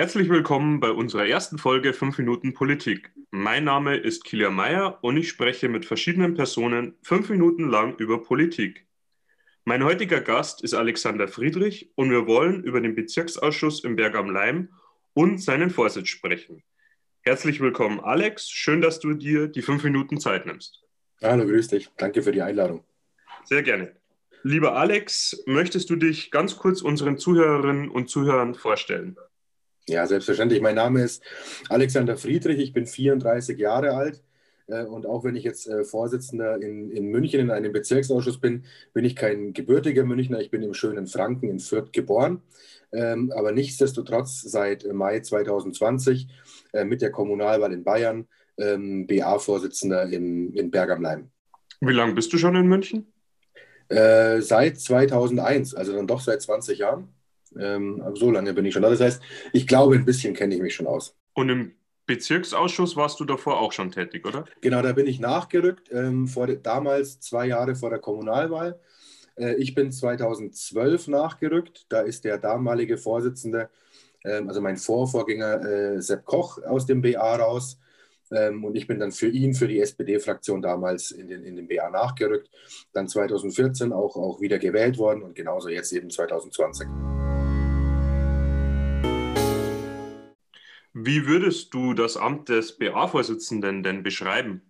Herzlich willkommen bei unserer ersten Folge 5 Minuten Politik. Mein Name ist Kilian Meyer und ich spreche mit verschiedenen Personen fünf Minuten lang über Politik. Mein heutiger Gast ist Alexander Friedrich und wir wollen über den Bezirksausschuss im Berg am Leim und seinen Vorsitz sprechen. Herzlich willkommen, Alex. Schön, dass du dir die fünf Minuten Zeit nimmst. Hallo, grüß dich. Danke für die Einladung. Sehr gerne. Lieber Alex, möchtest du dich ganz kurz unseren Zuhörerinnen und Zuhörern vorstellen? Ja, selbstverständlich. Mein Name ist Alexander Friedrich. Ich bin 34 Jahre alt. Äh, und auch wenn ich jetzt äh, Vorsitzender in, in München in einem Bezirksausschuss bin, bin ich kein gebürtiger Münchner. Ich bin im schönen Franken in Fürth geboren. Ähm, aber nichtsdestotrotz seit Mai 2020 äh, mit der Kommunalwahl in Bayern ähm, BA-Vorsitzender in, in Berg am Leim. Wie lange bist du schon in München? Äh, seit 2001, also dann doch seit 20 Jahren. Ähm, so lange bin ich schon da. Das heißt, ich glaube, ein bisschen kenne ich mich schon aus. Und im Bezirksausschuss warst du davor auch schon tätig, oder? Genau, da bin ich nachgerückt, ähm, vor de, damals zwei Jahre vor der Kommunalwahl. Äh, ich bin 2012 nachgerückt. Da ist der damalige Vorsitzende, ähm, also mein Vorvorgänger äh, Sepp Koch aus dem BA raus. Ähm, und ich bin dann für ihn, für die SPD-Fraktion damals in den, in den BA nachgerückt. Dann 2014 auch, auch wieder gewählt worden und genauso jetzt eben 2020. Wie würdest du das Amt des BA-Vorsitzenden denn beschreiben?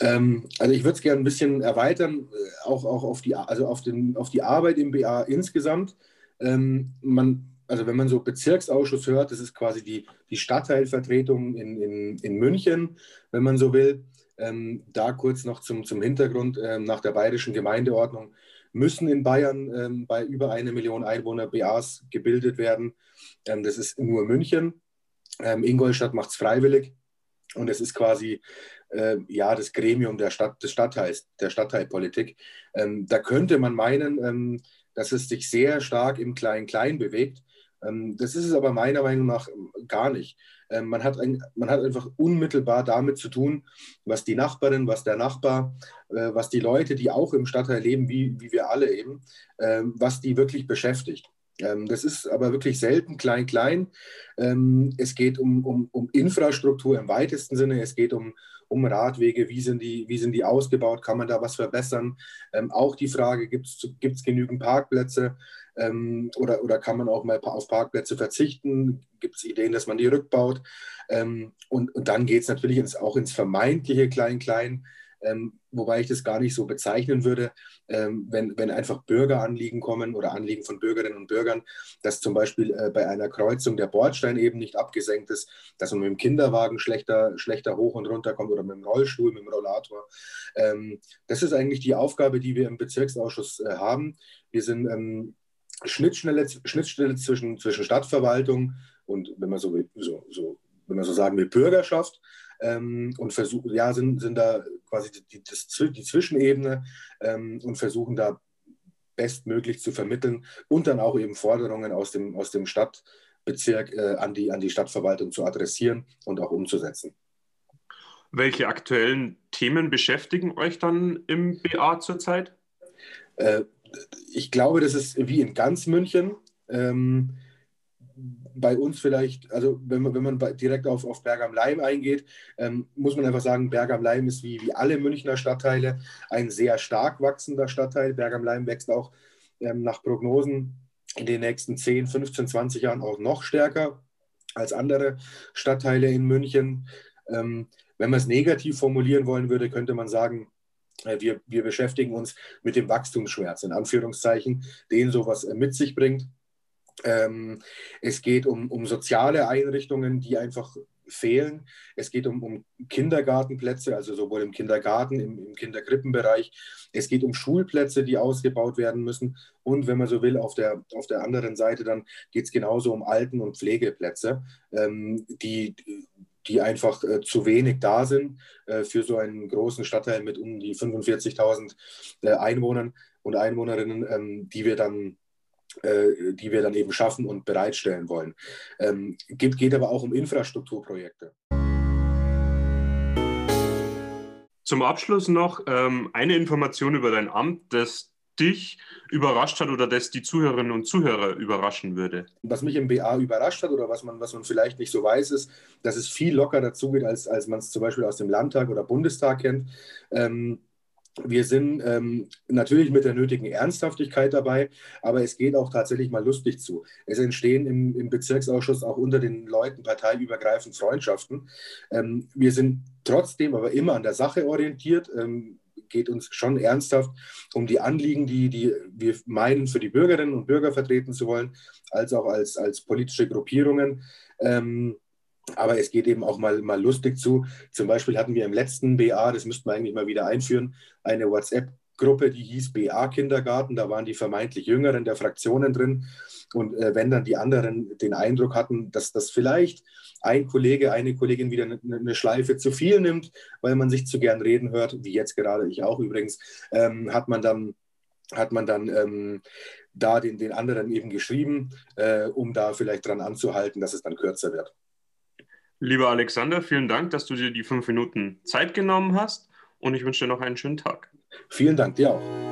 Ähm, also ich würde es gerne ein bisschen erweitern, äh, auch, auch auf, die, also auf, den, auf die Arbeit im BA insgesamt. Ähm, man, also wenn man so Bezirksausschuss hört, das ist quasi die, die Stadtteilvertretung in, in, in München, wenn man so will. Ähm, da kurz noch zum, zum Hintergrund, ähm, nach der bayerischen Gemeindeordnung müssen in Bayern ähm, bei über eine Million Einwohner BAs gebildet werden. Ähm, das ist nur München. Ähm, Ingolstadt macht es freiwillig und es ist quasi äh, ja, das Gremium der Stadt, des Stadtteils, der Stadtteilpolitik. Ähm, da könnte man meinen, dass es sich sehr stark im Klein-Klein bewegt. Ähm, das ist es aber meiner Meinung nach ähm, gar nicht. Ähm, man hat, ein, man hat einfach unmittelbar damit zu tun, was die Nachbarin, was der Nachbar, äh, was die Leute, die auch im Stadtteil leben, wie, wie wir alle eben, was die wirklich beschäftigt. Das ist aber wirklich selten klein, klein. Es geht um, um, um Infrastruktur im weitesten Sinne. Es geht um, um Radwege, wie sind, die, wie sind die ausgebaut, kann man da was verbessern. Ähm, auch die Frage, gibt es genügend Parkplätze ähm, oder, oder kann man auch mal auf Parkplätze verzichten? Gibt es Ideen, dass man die rückbaut? Ähm, und, und dann geht es natürlich ins, auch ins vermeintliche Klein-Klein ähm, wobei ich das gar nicht so bezeichnen würde, ähm, wenn, wenn einfach Bürgeranliegen kommen oder Anliegen von Bürgerinnen und Bürgern, dass zum Beispiel äh, bei einer Kreuzung der Bordstein eben nicht abgesenkt ist, dass man mit dem Kinderwagen schlechter, schlechter hoch und runter kommt oder mit dem Rollstuhl, mit dem Rollator. Ähm, das ist eigentlich die Aufgabe, die wir im Bezirksausschuss äh, haben. Wir sind ähm, Schnittstelle, Schnittstelle zwischen, zwischen Stadtverwaltung und, wenn man so, so, so wenn man so sagen will, Bürgerschaft ähm, und versuchen, ja, sind, sind da quasi die, das, die Zwischenebene ähm, und versuchen da bestmöglich zu vermitteln und dann auch eben Forderungen aus dem, aus dem Stadtbezirk äh, an, die, an die Stadtverwaltung zu adressieren und auch umzusetzen. Welche aktuellen Themen beschäftigen euch dann im BA zurzeit? Äh, ich glaube, das ist wie in ganz München. Ähm, bei uns vielleicht, also wenn man, wenn man direkt auf, auf Berg am Leim eingeht, ähm, muss man einfach sagen, Berg am Leim ist wie, wie alle Münchner Stadtteile ein sehr stark wachsender Stadtteil. Berg am Leim wächst auch ähm, nach Prognosen in den nächsten 10, 15, 20 Jahren auch noch stärker als andere Stadtteile in München. Ähm, wenn man es negativ formulieren wollen würde, könnte man sagen, äh, wir, wir beschäftigen uns mit dem Wachstumsschmerz, in Anführungszeichen, den sowas äh, mit sich bringt. Ähm, es geht um, um soziale Einrichtungen, die einfach fehlen. Es geht um, um Kindergartenplätze, also sowohl im Kindergarten, im, im Kinderkrippenbereich. Es geht um Schulplätze, die ausgebaut werden müssen. Und wenn man so will, auf der, auf der anderen Seite dann geht es genauso um Alten- und Pflegeplätze, ähm, die, die einfach äh, zu wenig da sind äh, für so einen großen Stadtteil mit um die 45.000 äh, Einwohnern und Einwohnerinnen, ähm, die wir dann die wir dann eben schaffen und bereitstellen wollen. Ähm, geht, geht aber auch um Infrastrukturprojekte. Zum Abschluss noch ähm, eine Information über dein Amt, das dich überrascht hat oder das die Zuhörerinnen und Zuhörer überraschen würde? Was mich im BA überrascht hat oder was man, was man vielleicht nicht so weiß, ist, dass es viel lockerer zugeht, als, als man es zum Beispiel aus dem Landtag oder Bundestag kennt. Ähm, wir sind ähm, natürlich mit der nötigen Ernsthaftigkeit dabei, aber es geht auch tatsächlich mal lustig zu. Es entstehen im, im Bezirksausschuss auch unter den Leuten parteiübergreifend Freundschaften. Ähm, wir sind trotzdem aber immer an der Sache orientiert. Ähm, geht uns schon ernsthaft um die Anliegen, die, die wir meinen, für die Bürgerinnen und Bürger vertreten zu wollen, als auch als, als politische Gruppierungen. Ähm, aber es geht eben auch mal, mal lustig zu. Zum Beispiel hatten wir im letzten BA, das müssten wir eigentlich mal wieder einführen, eine WhatsApp-Gruppe, die hieß BA Kindergarten. Da waren die vermeintlich Jüngeren der Fraktionen drin. Und äh, wenn dann die anderen den Eindruck hatten, dass das vielleicht ein Kollege, eine Kollegin wieder eine, eine, Schleife zu viel nimmt, weil man sich zu gern reden hört, wie jetzt gerade ich auch übrigens, ähm, hat man dann hat man dann ähm, da den, den anderen eben geschrieben, äh, um da vielleicht dran anzuhalten, dass es dann kürzer wird. Lieber Alexander, vielen Dank, dass du dir die fünf Minuten Zeit genommen hast und ich wünsche dir noch einen schönen Tag. Vielen Dank dir auch.